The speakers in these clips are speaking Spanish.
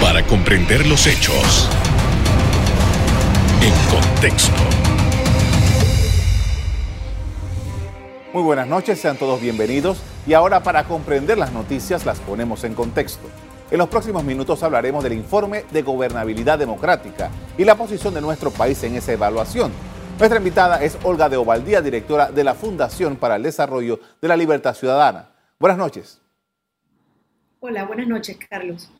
Para comprender los hechos en contexto. Muy buenas noches, sean todos bienvenidos. Y ahora para comprender las noticias las ponemos en contexto. En los próximos minutos hablaremos del informe de gobernabilidad democrática y la posición de nuestro país en esa evaluación. Nuestra invitada es Olga de Ovaldía, directora de la Fundación para el Desarrollo de la Libertad Ciudadana. Buenas noches. Hola, buenas noches, Carlos.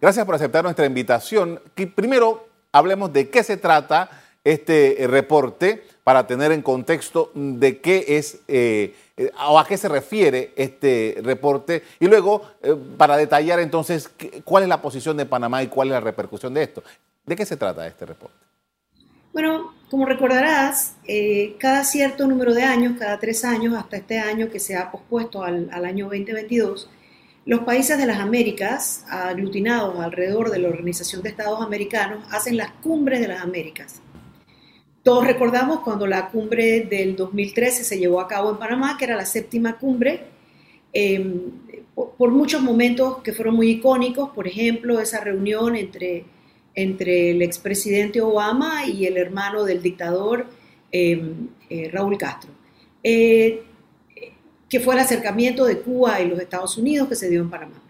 Gracias por aceptar nuestra invitación. Primero, hablemos de qué se trata este eh, reporte para tener en contexto de qué es eh, eh, o a qué se refiere este reporte y luego para detallar entonces cuál es la posición de Panamá y cuál es la repercusión de esto. ¿De qué se trata este reporte? Bueno, como recordarás, cada cierto número de años, cada tres años, hasta este año que se ha pospuesto al, al año 2022, los países de las Américas, aglutinados alrededor de la Organización de Estados Americanos, hacen las cumbres de las Américas. Todos recordamos cuando la cumbre del 2013 se llevó a cabo en Panamá, que era la séptima cumbre, em, por, muchos momentos que fueron muy icónicos, por ejemplo, esa reunión entre, entre el expresidente Obama y el hermano del dictador em, eh, Raúl Castro. Eh, que fue el acercamiento de Cuba y los Estados Unidos que se dio en Panamá.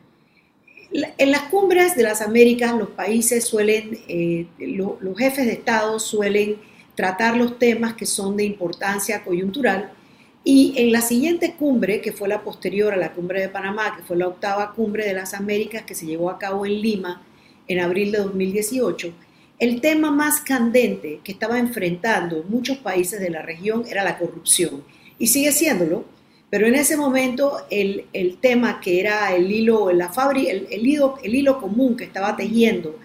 En las cumbres de las Américas los países suelen, eh, los jefes de Estado suelen tratar los temas que son de importancia coyuntural y en la siguiente cumbre, que fue la posterior a la cumbre de Panamá, que fue la octava cumbre de las Américas que se llevó a cabo en Lima en abril de 2018, el tema más candente que estaba enfrentando muchos países de la región era la corrupción y sigue siéndolo pero en ese momento el, tema que era el hilo, la fábrica, el, hilo, el hilo común que estaba tejiendo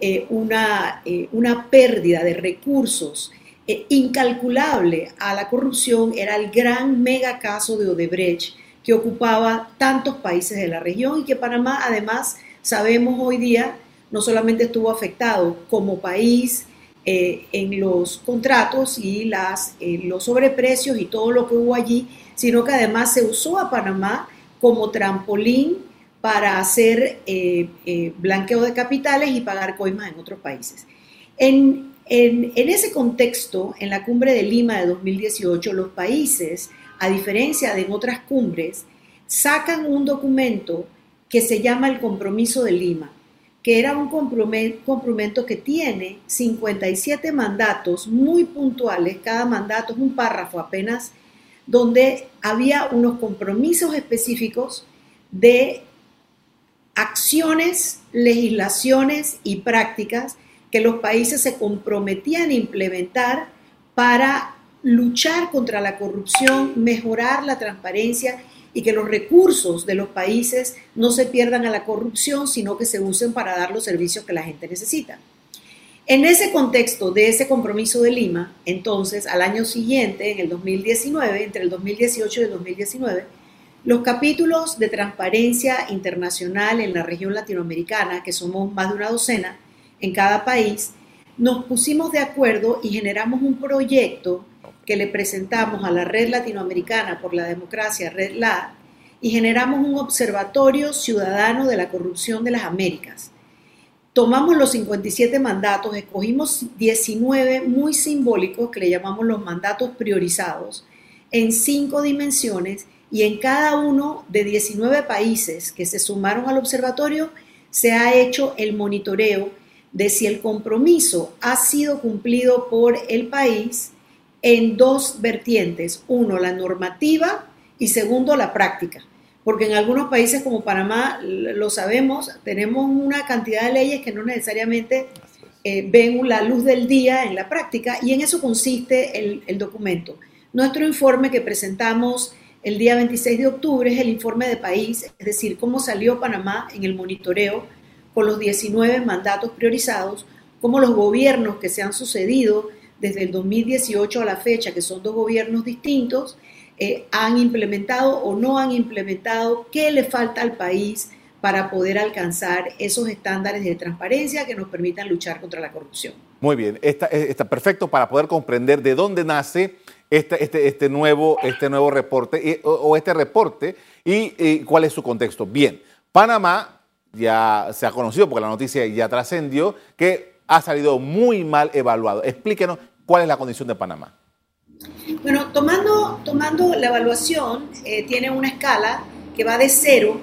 eh, una, eh, una pérdida de recursos eh, incalculable a la corrupción era el gran mega caso de Odebrecht que ocupaba tantos países de la región y que Panamá además sabemos hoy día no solamente estuvo afectado como país en los contratos y las, los sobreprecios y todo lo que hubo allí, sino que además se usó a Panamá como trampolín para hacer eh, eh, blanqueo de capitales y pagar coimas en otros países. En, ese contexto, en la cumbre de Lima de 2018, los países, a diferencia de en otras cumbres, sacan un documento que se llama el Compromiso de Lima, que era un compromiso que tiene 57 mandatos muy puntuales, cada mandato es un párrafo apenas donde había unos compromisos específicos de acciones, legislaciones y prácticas que los países se comprometían a implementar para luchar contra la corrupción, mejorar la transparencia y que los recursos de los países no se pierdan a la corrupción, sino que se usen para dar los servicios que la gente necesita. En ese contexto de ese compromiso de Lima, entonces, al año siguiente, en el 2019, entre el 2018 y el 2019, los capítulos de transparencia internacional en la región latinoamericana, que somos más de una docena en cada país, nos pusimos de acuerdo y generamos un proyecto que le presentamos a la Red Latinoamericana por la Democracia, Red LAD, y generamos un observatorio ciudadano de la corrupción de las Américas. Tomamos los 57 mandatos, escogimos 19 muy simbólicos que le llamamos los mandatos priorizados en cinco dimensiones y en cada uno de 19 países que se sumaron al observatorio se ha hecho el monitoreo de si el compromiso ha sido cumplido por el país en dos vertientes. Uno, la normativa y segundo, la práctica porque en algunos países como Panamá, lo sabemos, tenemos una cantidad de leyes que no necesariamente eh, ven la luz del día en la práctica y en eso consiste el, el documento. Nuestro informe que presentamos el día 26 de octubre es el informe de país, es decir, cómo salió Panamá en el monitoreo con los 19 mandatos priorizados, cómo los gobiernos que se han sucedido desde el 2018 a la fecha, que son dos gobiernos distintos, eh, han implementado o no han implementado, qué le falta al país para poder alcanzar esos estándares de transparencia que nos permitan luchar contra la corrupción. Muy bien, está, eh, está perfecto para poder comprender de dónde nace este, este, este nuevo, este nuevo reporte o, este reporte y, cuál es su contexto. Bien, Panamá ya se ha conocido, porque la noticia ya trascendió, que ha salido muy mal evaluado. Explíquenos cuál es la condición de Panamá. Bueno, tomando, tomando la evaluación, eh, tiene una escala que va de cero,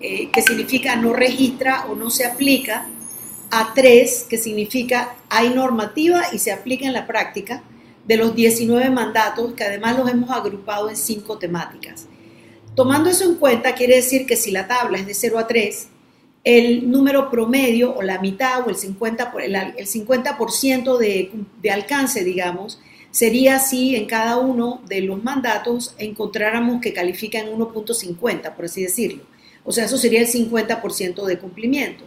eh, que significa no registra o no se aplica, a tres, que significa hay normativa y se aplica en la práctica, de los 19 mandatos, que además los hemos agrupado en cinco temáticas. Tomando eso en cuenta, quiere decir que si la tabla es de 0 a 3, el número promedio o la mitad o el 50%, el 50 de, de alcance, digamos, sería si en cada uno de los mandatos encontráramos que califica en 1.50, por así decirlo. O sea, eso sería el 50% de cumplimiento.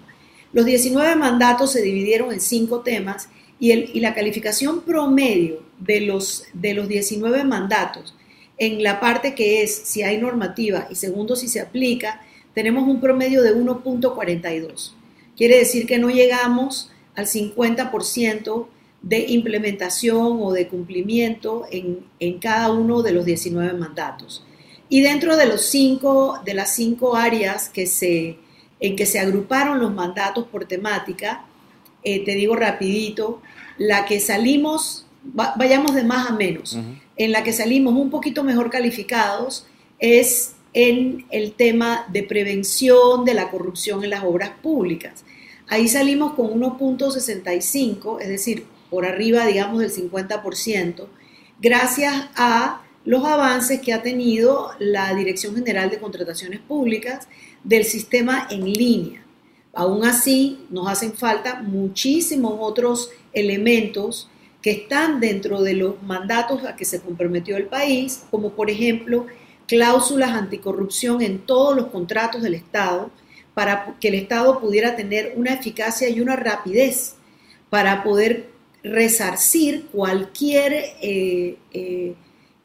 Los 19 mandatos se dividieron en cinco temas y, el, y la calificación promedio de los, de los 19 mandatos en la parte que es si hay normativa y segundo si se aplica, tenemos un promedio de 1.42. Quiere decir que no llegamos al 50% de implementación o de cumplimiento en, cada uno de los 19 mandatos. Y dentro de, los cinco, de las cinco áreas que se, en que se agruparon los mandatos por temática, eh, te digo rapidito, la que salimos, vayamos de más a menos, en la que salimos un poquito mejor calificados es en el tema de prevención de la corrupción en las obras públicas. Ahí salimos con 1.65, es decir, por arriba, digamos, del 50%, gracias a los avances que ha tenido la Dirección General de Contrataciones Públicas del sistema en línea. Aún así, nos hacen falta muchísimos otros elementos que están dentro de los mandatos a que se comprometió el país, como por ejemplo cláusulas anticorrupción en todos los contratos del Estado, para que el Estado pudiera tener una eficacia y una rapidez para poder resarcir cualquier eh, eh,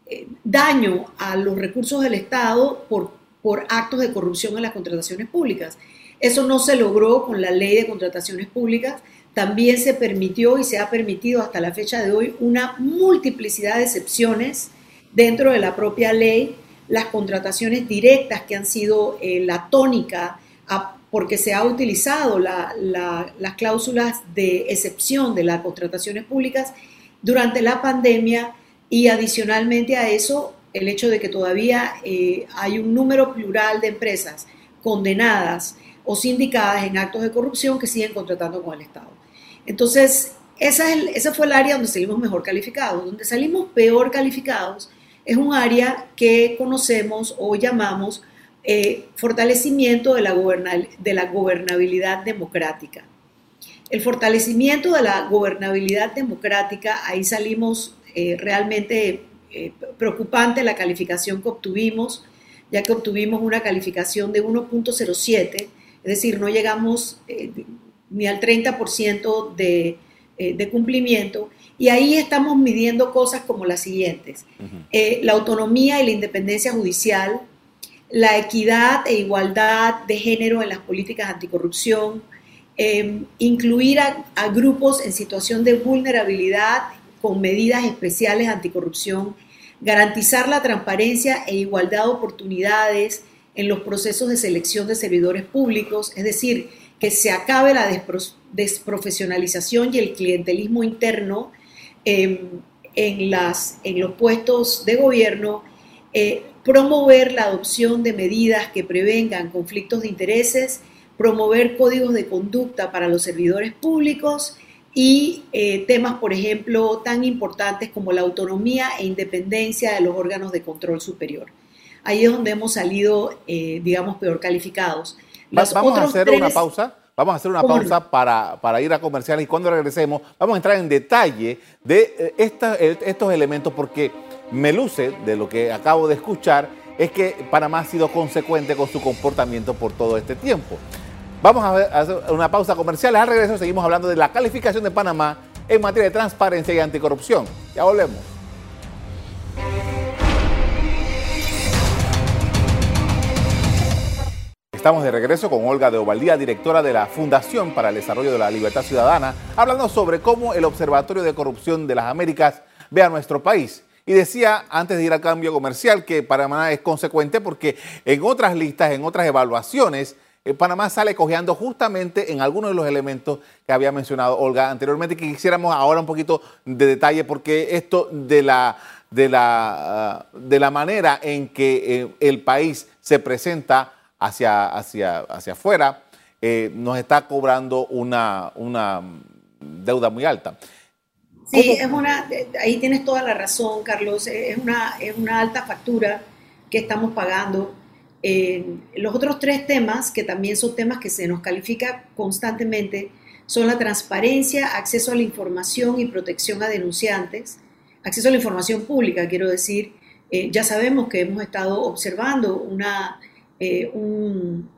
eh, daño a los recursos del Estado por, por actos de corrupción en las contrataciones públicas. Eso no se logró con la ley de contrataciones públicas, también se permitió y se ha permitido hasta la fecha de hoy una multiplicidad de excepciones dentro de la propia ley, las contrataciones directas que han sido eh, la tónica porque se ha utilizado las cláusulas de excepción de las contrataciones públicas durante la pandemia y adicionalmente a eso el hecho de que todavía eh, hay un número plural de empresas condenadas o sindicadas en actos de corrupción que siguen contratando con el Estado. Entonces, esa, es esa fue el área donde salimos mejor calificados. Donde salimos peor calificados es un área que conocemos o llamamos eh, fortalecimiento de la, de la gobernabilidad democrática. El fortalecimiento de la gobernabilidad democrática, ahí salimos eh, realmente eh, preocupante la calificación que obtuvimos, ya que obtuvimos una calificación de 1.07, es decir, no llegamos ni al 30% de, eh, de cumplimiento. Y ahí estamos midiendo cosas como las siguientes. Eh, la autonomía y la independencia judicial, la equidad e igualdad de género en las políticas anticorrupción, em, incluir a, a, grupos en situación de vulnerabilidad con medidas especiales anticorrupción, garantizar la transparencia e igualdad de oportunidades en los procesos de selección de servidores públicos, es decir, que se acabe la desprofesionalización y el clientelismo interno em, en, las, en los puestos de gobierno, eh, promover la adopción de medidas que prevengan conflictos de intereses, promover códigos de conducta para los servidores públicos y eh, temas, por ejemplo, tan importantes como la autonomía e independencia de los órganos de control superior. Ahí es donde hemos salido, eh, digamos, peor calificados vamos a hacer una pausa. Vamos a hacer una pausa para, para, ir a comerciales y cuando regresemos vamos a entrar en detalle de eh, estos elementos porque me luce de lo que acabo de escuchar es que Panamá ha sido consecuente con su comportamiento por todo este tiempo. Vamos a hacer una pausa comercial. Al regreso seguimos hablando de la calificación de Panamá en materia de transparencia y anticorrupción. Ya volvemos. Estamos de regreso con Olga de Ovaldía, directora de la Fundación para el Desarrollo de la Libertad Ciudadana, hablando sobre cómo el Observatorio de Corrupción de las Américas ve a nuestro país. Y decía antes de ir al cambio comercial que Panamá es consecuente porque en otras listas, en otras evaluaciones, eh, Panamá sale cojeando justamente en algunos de los elementos que había mencionado Olga anteriormente, que quisiéramos ahora un poquito de detalle, porque esto de la, de la, ah, de la manera en que eh, el país se presenta hacia, hacia, hacia afuera, eh, nos está cobrando una, una deuda muy alta. Sí, es una, ahí tienes toda la razón, Carlos, es una, es una alta factura que estamos pagando. los otros tres temas, que también son temas que se nos califica constantemente, son la transparencia, acceso a la información y protección a denunciantes, acceso a la información pública, quiero decir. Eh, ya sabemos que hemos estado observando una, eh, un,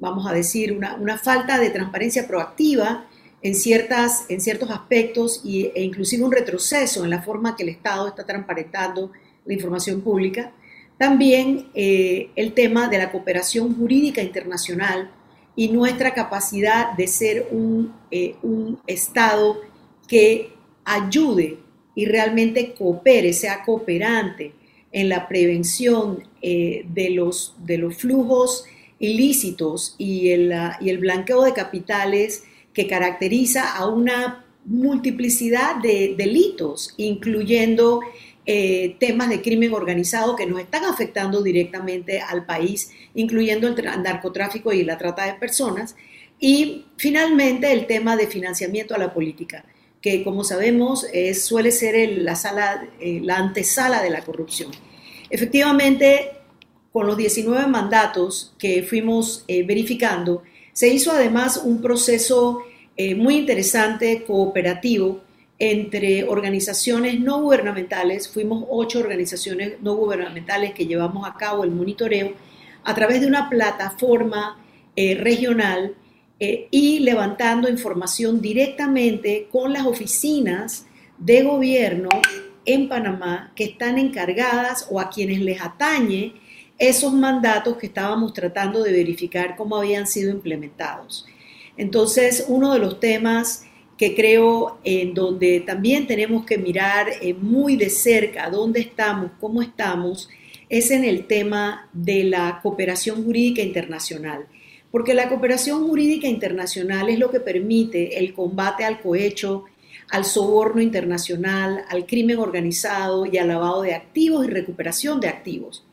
vamos a decir, una, una, falta de transparencia proactiva en, ciertas, en ciertos aspectos y, e inclusive un retroceso en la forma que el Estado está transparentando la información pública. También eh, el tema de la cooperación jurídica internacional y nuestra capacidad de ser un, eh, un Estado que ayude y realmente coopere, sea cooperante en la prevención eh, de, los, de los flujos ilícitos y el, y el blanqueo de capitales que caracteriza a una multiplicidad de delitos, incluyendo eh, temas de crimen organizado que nos están afectando directamente al país, incluyendo el narcotráfico y la trata de personas. Y finalmente el tema de financiamiento a la política, que como sabemos es, suele ser la, sala, eh, la antesala de la corrupción. Efectivamente, con los 19 mandatos que fuimos eh, verificando, se hizo además un proceso muy interesante, cooperativo, entre organizaciones no gubernamentales, fuimos ocho organizaciones no gubernamentales que llevamos a cabo el monitoreo a través de una plataforma eh, regional eh, y levantando información directamente con las oficinas de gobierno en Panamá que están encargadas o a quienes les atañe esos mandatos que estábamos tratando de verificar cómo habían sido implementados. Entonces, uno de los temas que creo en donde también tenemos que mirar eh, muy de cerca dónde estamos, cómo estamos, es en el tema de la cooperación jurídica internacional. Porque la cooperación jurídica internacional es lo que permite el combate al cohecho, al soborno internacional, al crimen organizado y al lavado de activos y recuperación de activos.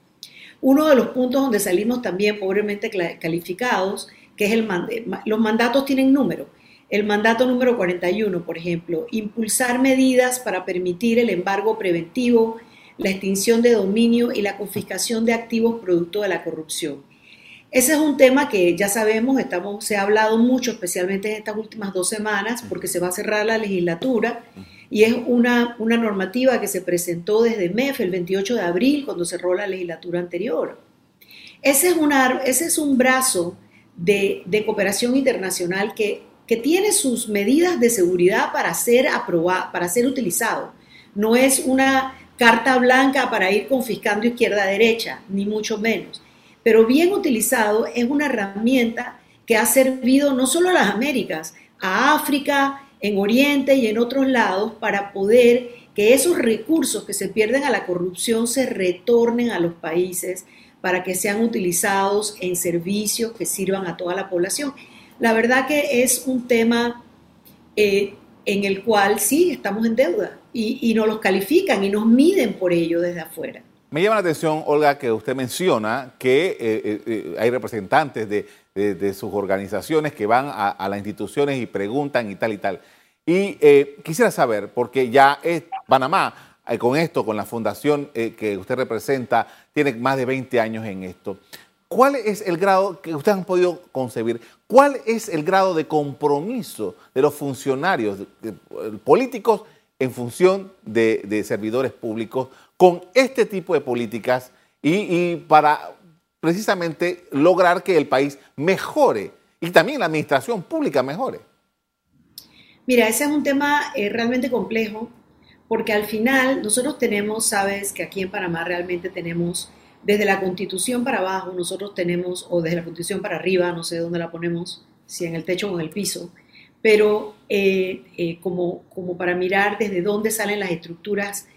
Uno de los puntos donde salimos también pobremente calificados, que es el los mandatos tienen número el mandato número 41, por ejemplo, impulsar medidas para permitir el embargo preventivo, la extinción de dominio y la confiscación de activos producto de la corrupción. Ese es un tema que ya sabemos, estamos, se ha hablado mucho, especialmente en estas últimas dos semanas, porque se va a cerrar la legislatura y es una, una normativa que se presentó desde MEF el 28 de abril, cuando cerró la legislatura anterior. Ese es, una, ese es un brazo de, de cooperación internacional que que tiene sus medidas de seguridad para ser aprobado, para ser utilizado. No es una carta blanca para ir confiscando izquierda-derecha, ni mucho menos. Pero bien utilizado es una herramienta que ha servido no solo a las Américas, a África, en Oriente y en otros lados para poder que esos recursos que se pierden a la corrupción se retornen a los países para que sean utilizados en servicios que sirvan a toda la población. La verdad que es un tema eh, en el cual sí estamos en deuda y, y nos los califican y nos miden por ello desde afuera. Me llama la atención, Olga, que usted menciona que eh, eh, hay representantes de, sus organizaciones que van a, las instituciones y preguntan y tal y tal. Y quisiera saber, porque ya es Panamá, con esto, con la fundación que usted representa, tiene más de 20 años en esto. ¿Cuál es el grado que ustedes han podido concebir? ¿Cuál es el grado de compromiso de los funcionarios políticos en función de, servidores públicos con este tipo de políticas y, para precisamente lograr que el país mejore y también la administración pública mejore? Mira, ese es un tema eh, realmente complejo porque al final nosotros tenemos, sabes que aquí en Panamá realmente tenemos desde la constitución para abajo nosotros tenemos, o desde la constitución para arriba, no sé dónde la ponemos, si en el techo o en el piso, pero eh, eh, como, como para mirar desde dónde salen las estructuras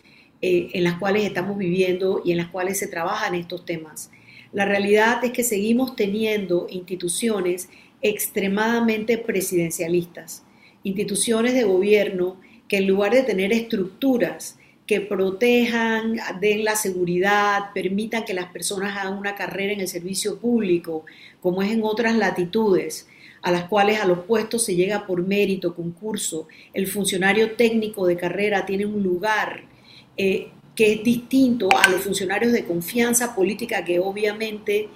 eh, en las cuales estamos viviendo y en las cuales se trabajan estos temas. La realidad es que seguimos teniendo instituciones extremadamente presidencialistas, instituciones de gobierno que en lugar de tener estructuras que protejan, den la seguridad, permitan que las personas hagan una carrera en el servicio público, como es en otras latitudes, a las cuales a los puestos se llega por mérito, concurso, el funcionario técnico de carrera tiene un lugar eh, que es distinto a los funcionarios de confianza política que obviamente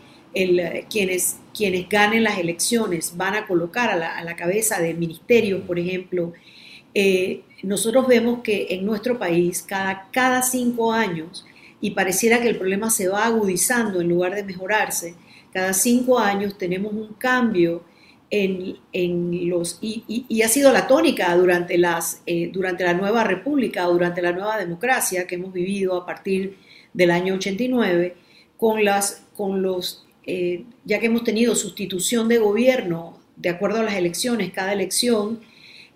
quienes, quienes ganen las elecciones van a colocar a la, cabeza de ministerios, por ejemplo. Eh, nosotros vemos que en nuestro país cada, cada cinco años, y pareciera que el problema se va agudizando en lugar de mejorarse, cada cinco años tenemos un cambio y, ha sido la tónica durante, las, eh, durante la nueva república, durante la nueva democracia que hemos vivido a partir del año 89, con, las, con los, eh, ya que hemos tenido sustitución de gobierno de acuerdo a las elecciones, cada elección,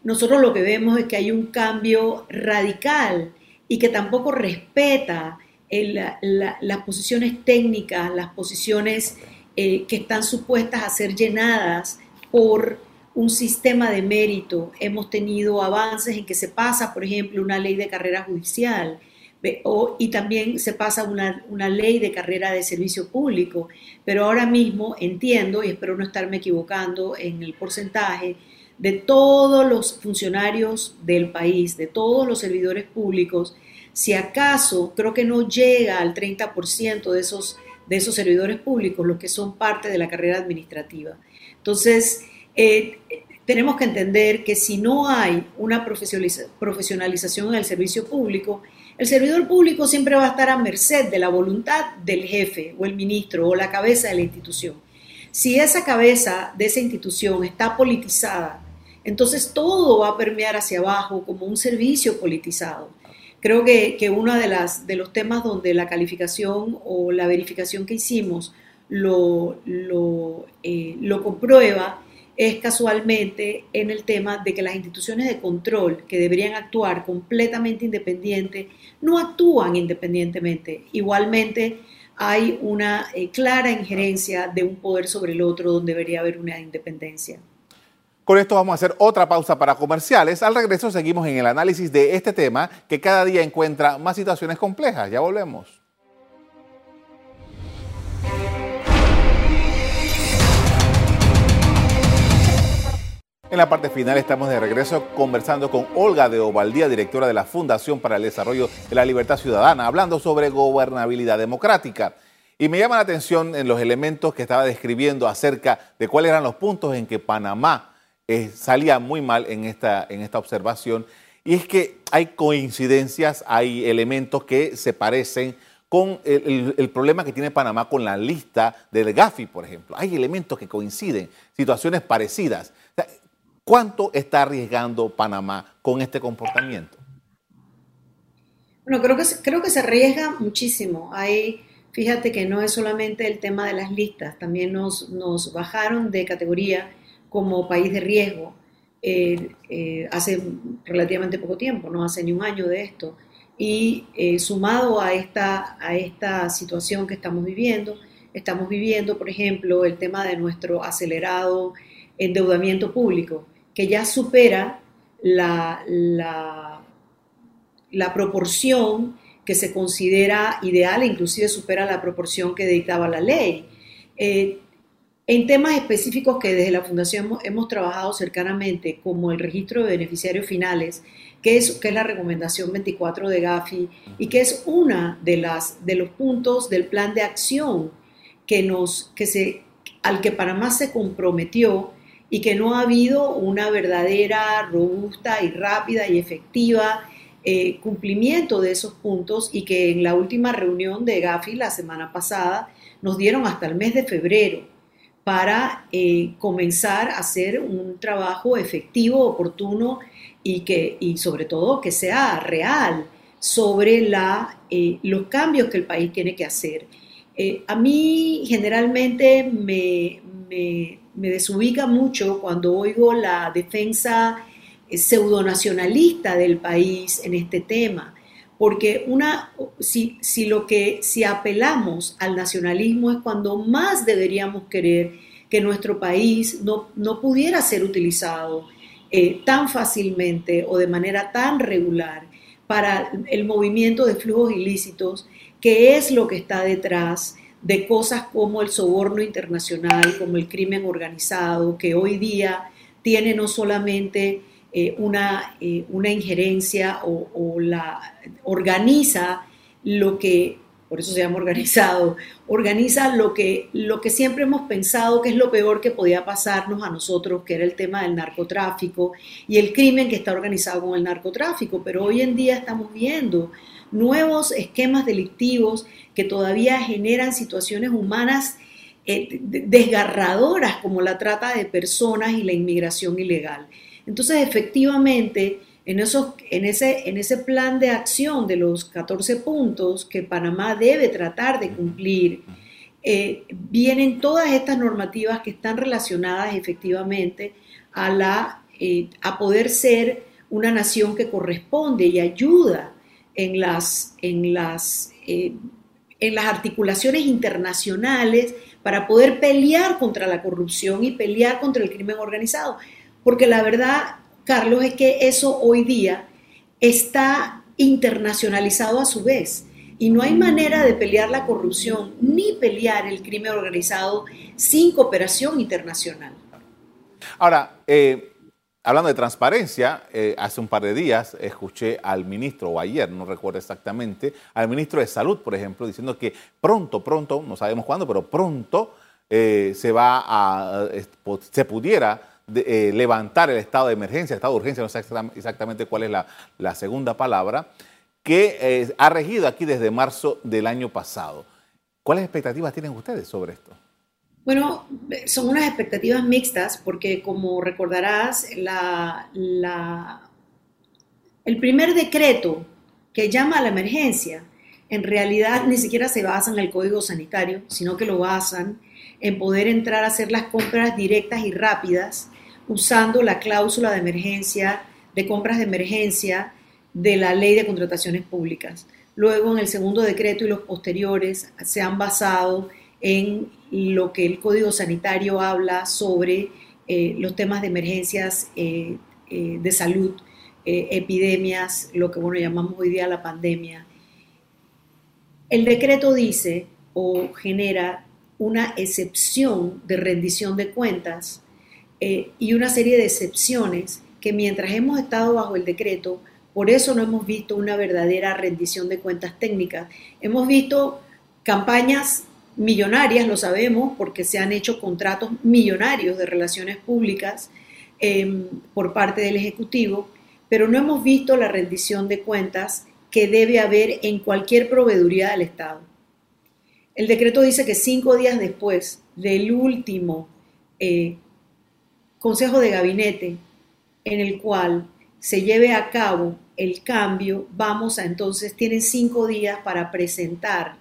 nosotros lo que vemos es que hay un cambio radical y que tampoco respeta las posiciones técnicas, las posiciones eh, que están supuestas a ser llenadas por un sistema de mérito. Hemos tenido avances en que se pasa, por ejemplo, una ley de carrera judicial y también se pasa una, una ley de carrera de servicio público. Pero ahora mismo entiendo, y espero no estarme equivocando en el porcentaje, de todos los funcionarios del país, de todos los servidores públicos, si acaso creo que no llega al 30% de esos, de esos servidores públicos los que son parte de la carrera administrativa. Entonces, eh, tenemos que entender que si no hay una profesionalización en el servicio público, el servidor público siempre va a estar a merced de la voluntad del jefe o el ministro o la cabeza de la institución. Si esa cabeza de esa institución está politizada, entonces todo va a permear hacia abajo como un servicio politizado. Creo que, uno de, las, de los temas donde la calificación o la verificación que hicimos lo, lo, eh, lo comprueba es casualmente en el tema de que las instituciones de control que deberían actuar completamente independiente no actúan independientemente. Igualmente hay una eh, clara injerencia de un poder sobre el otro donde debería haber una independencia. Con esto vamos a hacer otra pausa para comerciales. Al regreso seguimos en el análisis de este tema que cada día encuentra más situaciones complejas. Ya volvemos. En la parte final estamos de regreso conversando con Olga de Ovaldía, directora de la Fundación para el Desarrollo de la Libertad Ciudadana, hablando sobre gobernabilidad democrática. Y me llama la atención en los elementos que estaba describiendo acerca de cuáles eran los puntos en que Panamá eh, salía muy mal en esta, en esta observación. Y es que hay coincidencias, hay elementos que se parecen con el, problema que tiene Panamá con la lista del GAFI, por ejemplo. Hay elementos que coinciden, situaciones parecidas. ¿Cuánto está arriesgando Panamá con este comportamiento? Bueno, creo que, creo que se arriesga muchísimo. Ahí, fíjate que no es solamente el tema de las listas, también nos, nos bajaron de categoría como país de riesgo eh, eh, hace relativamente poco tiempo, no hace ni un año de esto. Y eh, sumado a esta, a esta situación que estamos viviendo, estamos viviendo, por ejemplo, el tema de nuestro acelerado endeudamiento público que ya supera la, la, proporción que se considera ideal e inclusive supera la proporción que dictaba la ley. Eh, en temas específicos que desde la Fundación hemos, trabajado cercanamente, como el registro de beneficiarios finales, que es, que es la recomendación 24 de Gafi y que es una de, las, de los puntos del plan de acción que nos, que se, al que Panamá se comprometió y que no ha habido una verdadera, robusta y rápida y efectiva eh, cumplimiento de esos puntos y que en la última reunión de Gafi la semana pasada nos dieron hasta el mes de febrero para eh, comenzar a hacer un trabajo efectivo, oportuno y, que, y sobre todo que sea real sobre la, eh, los cambios que el país tiene que hacer. a mí generalmente me, me me desubica mucho cuando oigo la defensa eh, pseudonacionalista del país en este tema, porque una, si, si, lo que, si apelamos al nacionalismo es cuando más deberíamos querer que nuestro país no, no pudiera ser utilizado eh, tan fácilmente o de manera tan regular para el movimiento de flujos ilícitos, que es lo que está detrás de cosas como el soborno internacional, como el crimen organizado, que hoy día tiene no solamente eh, una, eh, una, injerencia o, la organiza lo que, por eso se llama organizado, organiza lo que, lo que siempre hemos pensado que es lo peor que podía pasarnos a nosotros, que era el tema del narcotráfico y el crimen que está organizado con el narcotráfico. Pero hoy en día estamos viendo nuevos esquemas delictivos que todavía generan situaciones humanas eh, desgarradoras como la trata de personas y la inmigración ilegal. Entonces, efectivamente, en, esos, en, ese, en ese plan de acción de los 14 puntos que Panamá debe tratar de cumplir, eh, vienen todas estas normativas que están relacionadas efectivamente a, la, eh, a poder ser una nación que corresponde y ayuda en las, en las, eh, en las articulaciones internacionales para poder pelear contra la corrupción y pelear contra el crimen organizado. Porque la verdad, Carlos, es que eso hoy día está internacionalizado a su vez. Y no hay manera de pelear la corrupción ni pelear el crimen organizado sin cooperación internacional. Ahora, eh, hablando de transparencia, eh, hace un par de días escuché al ministro, o ayer, no recuerdo exactamente, al ministro de Salud, por ejemplo, diciendo que pronto, pronto, no sabemos cuándo, pero pronto eh, se va a, se pudiera eh, levantar el estado de emergencia, estado de urgencia, no sé exactamente cuál es la, segunda palabra, que eh, ha regido aquí desde marzo del año pasado. ¿Cuáles expectativas tienen ustedes sobre esto? Bueno, son unas expectativas mixtas porque como recordarás, el primer decreto que llama a la emergencia en realidad ni siquiera se basa en el código sanitario, sino que lo basan en poder entrar a hacer las compras directas y rápidas usando la cláusula de emergencia, de compras de emergencia de la ley de contrataciones públicas. Luego, en el segundo decreto y los posteriores se han basado en lo que el Código Sanitario habla sobre eh, los temas de emergencias eh, eh, de salud, epidemias, lo que bueno llamamos hoy día la pandemia. El decreto dice o genera una excepción de rendición de cuentas eh, y una serie de excepciones que mientras hemos estado bajo el decreto, por eso no hemos visto una verdadera rendición de cuentas técnicas. Hemos visto campañas millonarias, lo sabemos, porque se han hecho contratos millonarios de relaciones públicas em, por parte del Ejecutivo, pero no hemos visto la rendición de cuentas que debe haber en cualquier proveeduría del Estado. El decreto dice que cinco días después del último eh, consejo de gabinete en el cual se lleve a cabo el cambio, vamos a entonces, tienen cinco días para presentar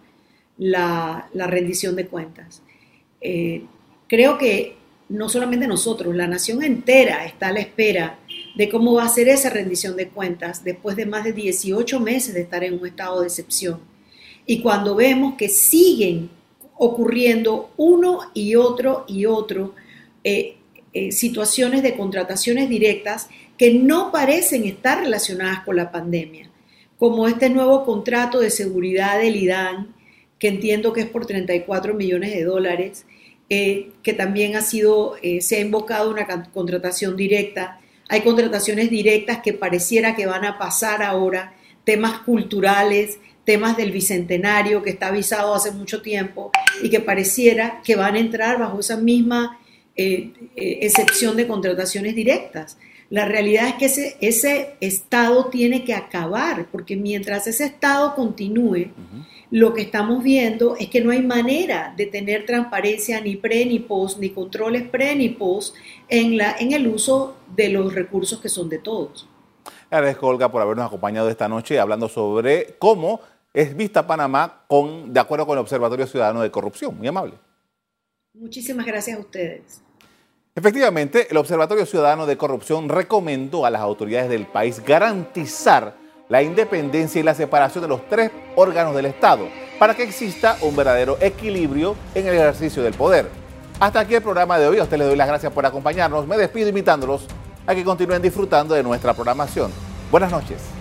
la, rendición de cuentas. Eh, creo que no solamente nosotros, la nación entera está a la espera de cómo va a ser esa rendición de cuentas después de más de 18 meses de estar en un estado de excepción. Y cuando vemos que siguen ocurriendo uno y otro y otro, eh, eh, situaciones de contrataciones directas que no parecen estar relacionadas con la pandemia, como este nuevo contrato de seguridad del IDAN, que entiendo que es por 34 millones de dólares, eh, que también ha sido, eh, se ha invocado una contratación directa. Hay contrataciones directas que pareciera que van a pasar ahora, temas culturales, temas del bicentenario que está avisado hace mucho tiempo y que pareciera que van a entrar bajo esa misma eh, eh, excepción de contrataciones directas. La realidad es que ese, ese Estado tiene que acabar, porque mientras ese Estado continúe, lo que estamos viendo es que no hay manera de tener transparencia ni pre ni post, ni controles pre ni post en, la, en el uso de los recursos que son de todos. Agradezco, Olga, por habernos acompañado esta noche hablando sobre cómo es vista Panamá con, de acuerdo con el Observatorio Ciudadano de Corrupción. Muy amable. Muchísimas gracias a ustedes. Efectivamente, el Observatorio Ciudadano de Corrupción recomendó a las autoridades del país garantizar la independencia y la separación de los tres órganos del Estado, para que exista un verdadero equilibrio en el ejercicio del poder. Hasta aquí el programa de hoy. A ustedes les doy las gracias por acompañarnos. Me despido invitándolos a que continúen disfrutando de nuestra programación. Buenas noches.